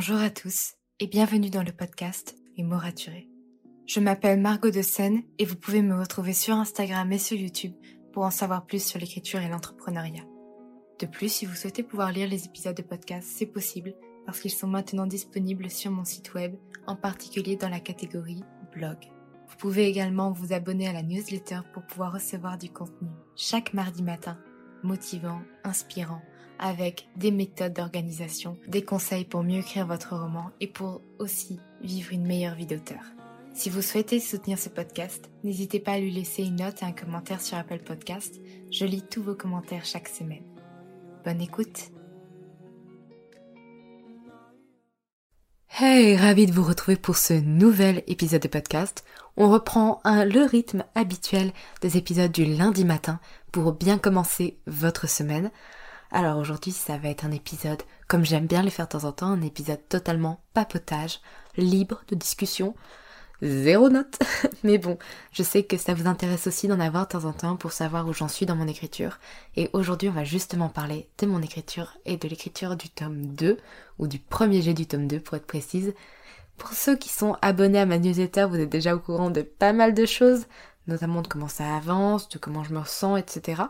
Bonjour à tous et bienvenue dans le podcast Les mots raturés. Je m'appelle Margot de Seine et vous pouvez me retrouver sur Instagram et sur YouTube pour en savoir plus sur l'écriture et l'entrepreneuriat. De plus, si vous souhaitez pouvoir lire les épisodes de podcast, c'est possible parce qu'ils sont maintenant disponibles sur mon site web, en particulier dans la catégorie blog. Vous pouvez également vous abonner à la newsletter pour pouvoir recevoir du contenu chaque mardi matin, motivant, inspirant, avec des méthodes d'organisation, des conseils pour mieux écrire votre roman et pour aussi vivre une meilleure vie d'auteur. Si vous souhaitez soutenir ce podcast, n'hésitez pas à lui laisser une note et un commentaire sur Apple Podcast. Je lis tous vos commentaires chaque semaine. Bonne écoute Hey, ravi de vous retrouver pour ce nouvel épisode de podcast. On reprend un, le rythme habituel des épisodes du lundi matin pour bien commencer votre semaine. Alors aujourd'hui, ça va être un épisode, comme j'aime bien les faire de temps en temps, un épisode totalement papotage, libre de discussion, zéro note. Mais bon, je sais que ça vous intéresse aussi d'en avoir de temps en temps pour savoir où j'en suis dans mon écriture. Et aujourd'hui, on va justement parler de mon écriture et de l'écriture du tome 2, ou du premier jet du tome 2 pour être précise. Pour ceux qui sont abonnés à ma newsletter, vous êtes déjà au courant de pas mal de choses, notamment de comment ça avance, de comment je me ressens, etc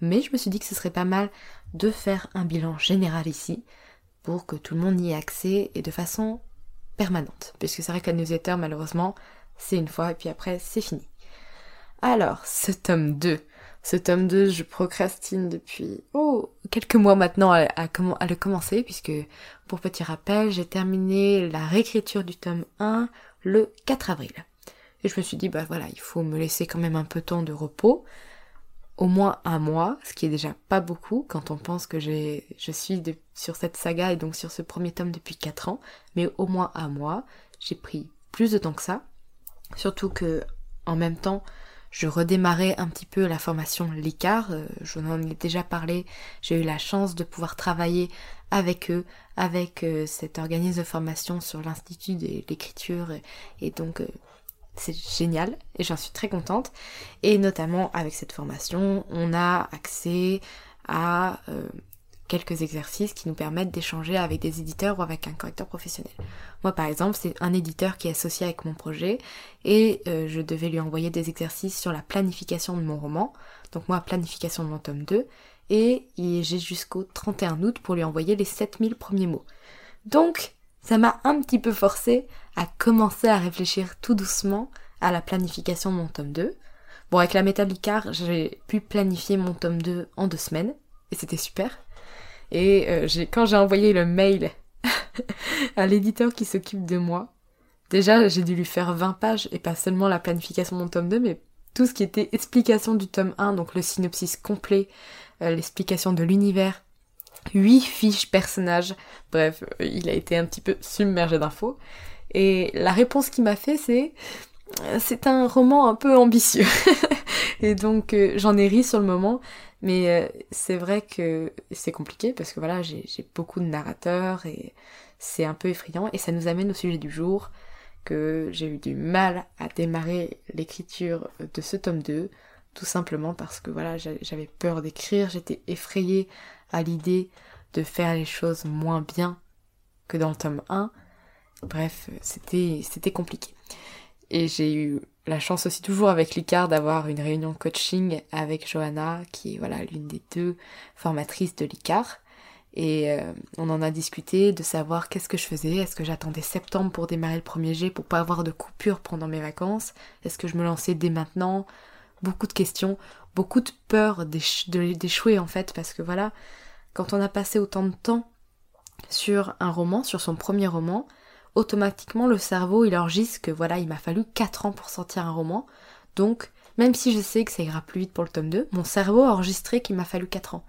mais je me suis dit que ce serait pas mal de faire un bilan général ici pour que tout le monde y ait accès et de façon permanente. Puisque c'est vrai que la newsletter, malheureusement, c'est une fois et puis après, c'est fini. Alors, ce tome 2. Ce tome 2, je procrastine depuis oh, quelques mois maintenant à, à le commencer, puisque, pour petit rappel, j'ai terminé la réécriture du tome 1 le 4 avril. Et je me suis dit, bah voilà, il faut me laisser quand même un peu de temps de repos au moins un mois, ce qui est déjà pas beaucoup quand on pense que je suis sur cette saga et donc sur ce premier tome depuis 4 ans, mais au moins un mois, j'ai pris plus de temps que ça, surtout que en même temps, je redémarrais un petit peu la formation LICAR, euh, je en ai déjà parlé, j'ai eu la chance de pouvoir travailler avec eux, avec euh, cet organisme de formation sur l'Institut de l'écriture, et donc euh, c'est génial et j'en suis très contente. Et notamment avec cette formation, on a accès à euh, quelques exercices qui nous permettent d'échanger avec des éditeurs ou avec un correcteur professionnel. Moi par exemple, c'est un éditeur qui est associé avec mon projet et euh, je devais lui envoyer des exercices sur la planification de mon roman. Donc moi, planification de mon tome 2. Et j'ai jusqu'au 31 août pour lui envoyer les 7000 premiers mots. Donc, ça m'a un petit peu forcé à commencer à réfléchir tout doucement à la planification de mon tome 2. Bon, avec la métablicard, j'ai pu planifier mon tome 2 en deux semaines, et c'était super. Et euh, quand j'ai envoyé le mail à l'éditeur qui s'occupe de moi, déjà j'ai dû lui faire 20 pages, et pas seulement la planification de mon tome 2, mais tout ce qui était explication du tome 1, donc le synopsis complet, euh, l'explication de l'univers, 8 fiches personnages, bref, euh, il a été un petit peu submergé d'infos. Et la réponse qu'il m'a fait, c'est c'est un roman un peu ambitieux. et donc euh, j'en ai ri sur le moment, mais euh, c'est vrai que c'est compliqué parce que voilà, j'ai beaucoup de narrateurs et c'est un peu effrayant. Et ça nous amène au sujet du jour que j'ai eu du mal à démarrer l'écriture de ce tome 2 tout simplement parce que voilà, j'avais peur d'écrire, j'étais effrayée à l'idée de faire les choses moins bien que dans le tome 1 Bref, c'était compliqué. Et j'ai eu la chance aussi toujours avec l'ICAR d'avoir une réunion coaching avec Johanna, qui est voilà l'une des deux formatrices de l'ICAR. Et euh, on en a discuté de savoir qu'est-ce que je faisais. Est-ce que j'attendais septembre pour démarrer le premier jet pour pas avoir de coupure pendant mes vacances? Est-ce que je me lançais dès maintenant? Beaucoup de questions, beaucoup de peur d'échouer en fait, parce que voilà, quand on a passé autant de temps sur un roman, sur son premier roman, automatiquement le cerveau il enregistre que voilà, il m'a fallu 4 ans pour sortir un roman. Donc, même si je sais que ça ira plus vite pour le tome 2, mon cerveau a enregistré qu'il m'a fallu 4 ans.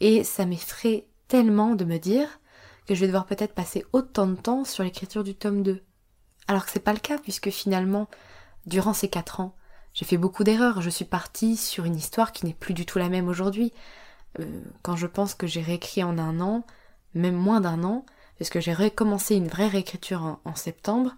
Et ça m'effraie tellement de me dire que je vais devoir peut-être passer autant de temps sur l'écriture du tome 2. Alors que c'est pas le cas, puisque finalement, durant ces 4 ans, j'ai fait beaucoup d'erreurs. Je suis partie sur une histoire qui n'est plus du tout la même aujourd'hui. Euh, quand je pense que j'ai réécrit en un an, même moins d'un an, puisque j'ai recommencé une vraie réécriture en, septembre,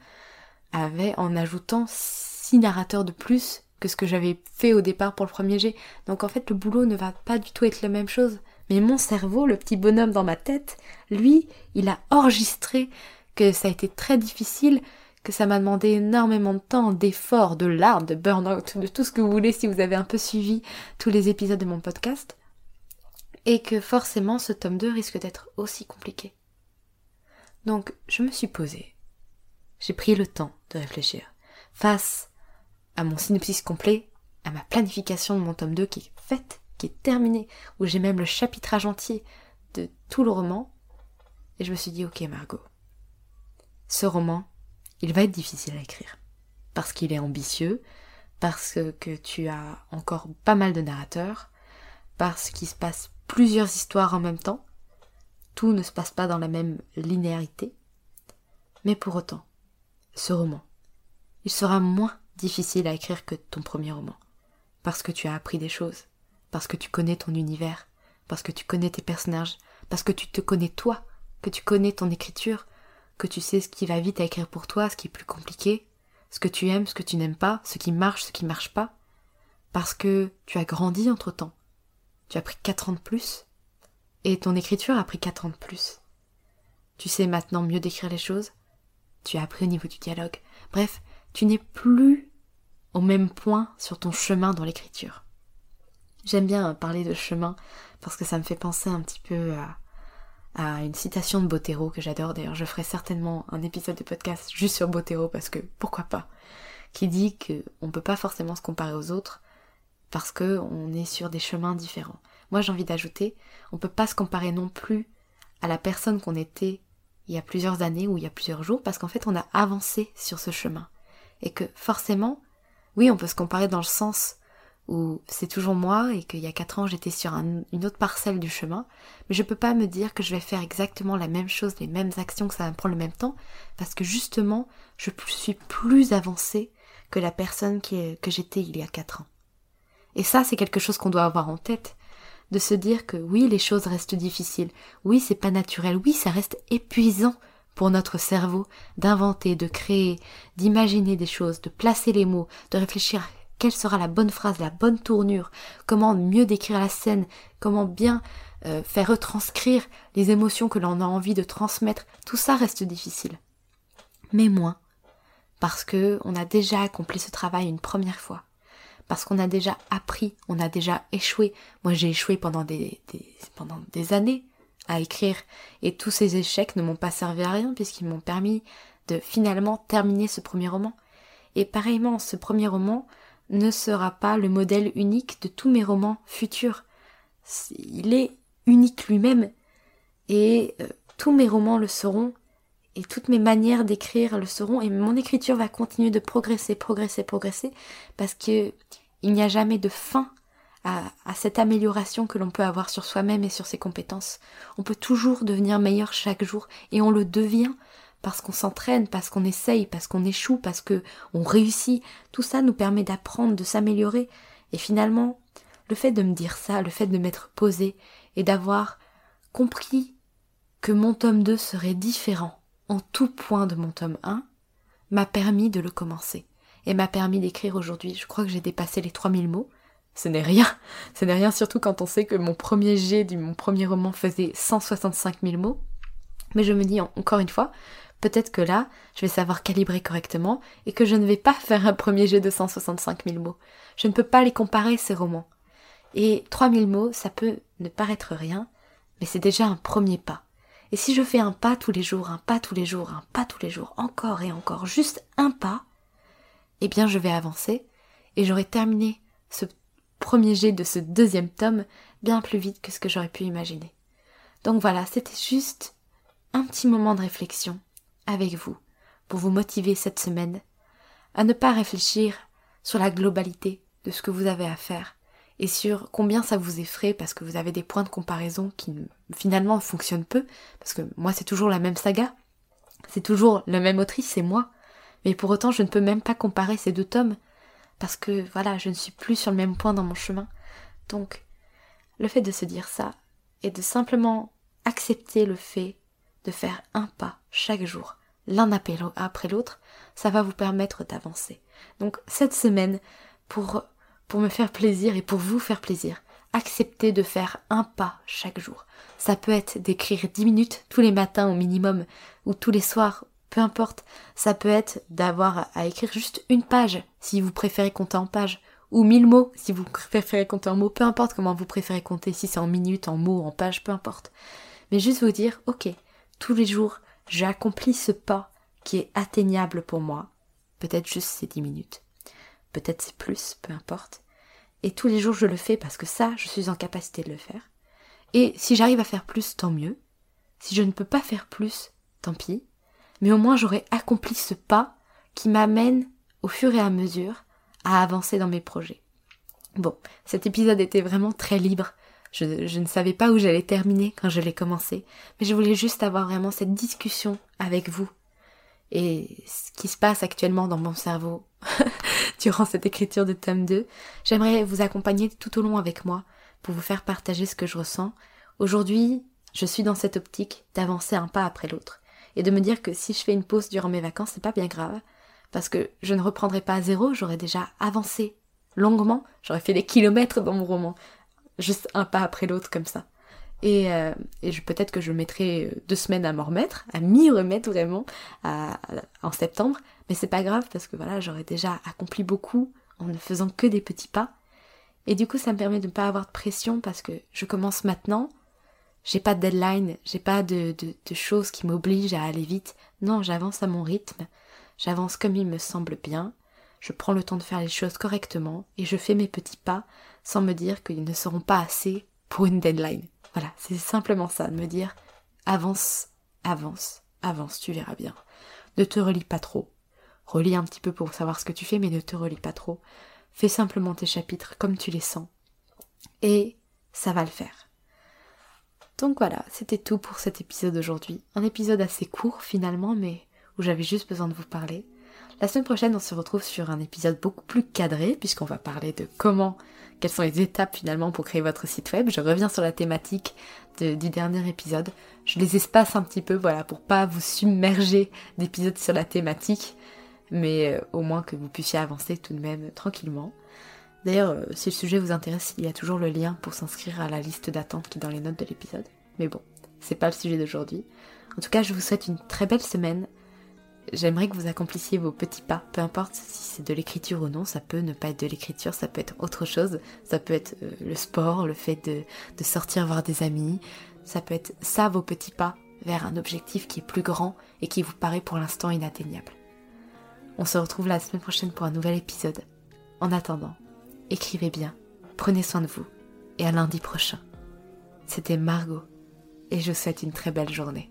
avait en ajoutant six narrateurs de plus que ce que j'avais fait au départ pour le premier jet. Donc en fait le boulot ne va pas du tout être la même chose. Mais mon cerveau, le petit bonhomme dans ma tête, lui, il a enregistré que ça a été très difficile, que ça m'a demandé énormément de temps, d'efforts, de larmes, de burn-out, de tout ce que vous voulez si vous avez un peu suivi tous les épisodes de mon podcast. Et que forcément ce tome 2 risque d'être aussi compliqué. Donc je me suis posée. J'ai pris le temps de réfléchir. Face à mon synopsis complet, à ma planification de mon tome 2 qui est faite, qui est terminée, où j'ai même le chapitrage entier de tout le roman, et je me suis dit, ok Margot, ce roman, il va être difficile à écrire. Parce qu'il est ambitieux, parce que tu as encore pas mal de narrateurs, parce qu'il se passe plusieurs histoires en même temps, tout ne se passe pas dans la même linéarité. Mais pour autant, ce roman, il sera moins difficile à écrire que ton premier roman. Parce que tu as appris des choses, parce que tu connais ton univers, parce que tu connais tes personnages, parce que tu te connais toi, que tu connais ton écriture, que tu sais ce qui va vite à écrire pour toi, ce qui est plus compliqué, ce que tu aimes, ce que tu n'aimes pas, ce qui marche, ce qui marche pas, parce que tu as grandi entre temps. Tu as pris quatre ans de plus, et ton écriture a pris 4 ans de plus. Tu sais maintenant mieux décrire les choses. Tu as appris au niveau du dialogue. Bref, tu n'es plus au même point sur ton chemin dans l'écriture. J'aime bien parler de chemin parce que ça me fait penser un petit peu à, une citation de Botero que j'adore. D'ailleurs, je ferai certainement un épisode de podcast juste sur Botero parce que pourquoi pas? Qui dit qu'on ne peut pas forcément se comparer aux autres parce qu'on est sur des chemins différents. Moi j'ai envie d'ajouter, on peut pas se comparer non plus à la personne qu'on était il y a plusieurs années ou il y a plusieurs jours, parce qu'en fait on a avancé sur ce chemin. Et que forcément, oui, on peut se comparer dans le sens où c'est toujours moi et qu'il y a quatre ans j'étais sur une autre parcelle du chemin, mais je peux pas me dire que je vais faire exactement la même chose, les mêmes actions, que ça va me prendre le même temps, parce que justement, je suis plus avancée que la personne que j'étais il y a quatre ans. Et ça, c'est quelque chose qu'on doit avoir en tête de se dire que oui, les choses restent difficiles, oui, c'est pas naturel, oui, ça reste épuisant pour notre cerveau d'inventer, de créer, d'imaginer des choses, de placer les mots, de réfléchir quelle sera la bonne phrase, la bonne tournure, comment mieux décrire la scène, comment bien euh, faire retranscrire les émotions que l'on a envie de transmettre, tout ça reste difficile. Mais moins, parce que on a déjà accompli ce travail une première fois parce qu'on a déjà appris, on a déjà échoué. Moi j'ai échoué pendant des, années à écrire et tous ces échecs ne m'ont pas servi à rien puisqu'ils m'ont permis de finalement terminer ce premier roman. Et pareillement, ce premier roman ne sera pas le modèle unique de tous mes romans futurs. Il est unique lui-même et euh, tous mes romans le seront et toutes mes manières d'écrire le seront et mon écriture va continuer de progresser, progresser, progresser parce que il n'y a jamais de fin à, cette amélioration que l'on peut avoir sur soi-même et sur ses compétences. On peut toujours devenir meilleur chaque jour et on le devient parce qu'on s'entraîne, parce qu'on essaye, parce qu'on échoue, parce que on réussit. Tout ça nous permet d'apprendre, de s'améliorer. Et finalement, le fait de me dire ça, le fait de m'être posé et d'avoir compris que mon tome 2 serait différent en tout point de mon tome 1 m'a permis de le commencer et m'a permis d'écrire aujourd'hui. Je crois que j'ai dépassé les 3000 mots. Ce n'est rien. Ce n'est rien surtout quand on sait que mon premier jet du mon premier roman faisait 165 000 mots. Mais je me dis encore une fois, peut-être que là, je vais savoir calibrer correctement et que je ne vais pas faire un premier jet de 165 000 mots. Je ne peux pas les comparer, ces romans. Et 3000 mots, ça peut ne paraître rien, mais c'est déjà un premier pas. Et si je fais un pas tous les jours, un pas tous les jours, un pas tous les jours, encore et encore, juste un pas, eh bien je vais avancer et j'aurai terminé ce premier jet de ce deuxième tome bien plus vite que ce que j'aurais pu imaginer. Donc voilà, c'était juste un petit moment de réflexion avec vous pour vous motiver cette semaine à ne pas réfléchir sur la globalité de ce que vous avez à faire et sur combien ça vous effraie parce que vous avez des points de comparaison qui finalement fonctionnent peu parce que moi c'est toujours la même saga, c'est toujours la même autrice, c'est moi. Mais pour autant, je ne peux même pas comparer ces deux tomes parce que voilà, je ne suis plus sur le même point dans mon chemin. Donc, le fait de se dire ça et de simplement accepter le fait de faire un pas chaque jour, l'un après l'autre, ça va vous permettre d'avancer. Donc, cette semaine, pour, pour me faire plaisir et pour vous faire plaisir, acceptez de faire un pas chaque jour. Ça peut être d'écrire dix minutes tous les matins au minimum, ou tous les soirs, peu importe. Ça peut être d'avoir à écrire juste une page, si vous préférez compter en page, ou mille mots, si vous préférez compter en mots, peu importe comment vous préférez compter, si c'est en minutes, en mots, en pages, peu importe. Mais juste vous dire, ok, tous les jours, j'ai accompli ce pas qui est atteignable pour moi. Peut-être juste ces dix minutes. Peut-être c'est plus, peu importe. Et tous les jours, je le fais parce que ça, je suis en capacité de le faire. Et si j'arrive à faire plus, tant mieux. Si je ne peux pas faire plus, tant pis. Mais au moins, j'aurai accompli ce pas qui m'amène, au fur et à mesure, à avancer dans mes projets. Bon, cet épisode était vraiment très libre. Je, je ne savais pas où j'allais terminer quand je l'ai commencé, mais je voulais juste avoir vraiment cette discussion avec vous. Et ce qui se passe actuellement dans mon cerveau durant cette écriture de tome 2, j'aimerais vous accompagner tout au long avec moi pour vous faire partager ce que je ressens. Aujourd'hui, je suis dans cette optique d'avancer un pas après l'autre et de me dire que si je fais une pause durant mes vacances, c'est pas bien grave parce que je ne reprendrai pas à zéro, j'aurais déjà avancé longuement, j'aurais fait des kilomètres dans mon roman, juste un pas après l'autre comme ça. Et, euh, peut-être que je mettrai deux semaines à m'en remettre, à m'y remettre vraiment en septembre, mais c'est pas grave parce que voilà, j'aurais déjà accompli beaucoup en ne faisant que des petits pas. Et du coup, ça me permet de ne pas avoir de pression parce que je commence maintenant. J'ai pas de deadline, j'ai pas de, de, de choses qui m'obligent à aller vite. Non, j'avance à mon rythme, j'avance comme il me semble bien, je prends le temps de faire les choses correctement et je fais mes petits pas sans me dire qu'ils ne seront pas assez pour une deadline. Voilà, c'est simplement ça, de me dire avance, avance, avance, tu verras bien. Ne te relis pas trop, Relis un petit peu pour savoir ce que tu fais, mais ne te relis pas trop. Fais simplement tes chapitres comme tu les sens. Et ça va le faire. Donc voilà, c'était tout pour cet épisode d'aujourd'hui. Un épisode assez court finalement, mais où j'avais juste besoin de vous parler. La semaine prochaine, on se retrouve sur un épisode beaucoup plus cadré, puisqu'on va parler de comment, quelles sont les étapes finalement pour créer votre site web. Je reviens sur la thématique du dernier épisode. Je les espace un petit peu, voilà, pour pas vous submerger d'épisodes sur la thématique mais euh, au moins que vous puissiez avancer tout de même tranquillement. D'ailleurs, euh, si le sujet vous intéresse, il y a toujours le lien pour s'inscrire à la liste d'attente qui est dans les notes de l'épisode. Mais bon, c'est pas le sujet d'aujourd'hui. En tout cas, je vous souhaite une très belle semaine. J'aimerais que vous accomplissiez vos petits pas, peu importe si c'est de l'écriture ou non, ça peut ne pas être de l'écriture, ça peut être autre chose, ça peut être euh, le sport, le fait de, de sortir voir des amis, ça peut être ça vos petits pas vers un objectif qui est plus grand et qui vous paraît pour l'instant inatteignable. On se retrouve la semaine prochaine pour un nouvel épisode. En attendant, écrivez bien, prenez soin de vous, et à lundi prochain. C'était Margot, et je vous souhaite une très belle journée.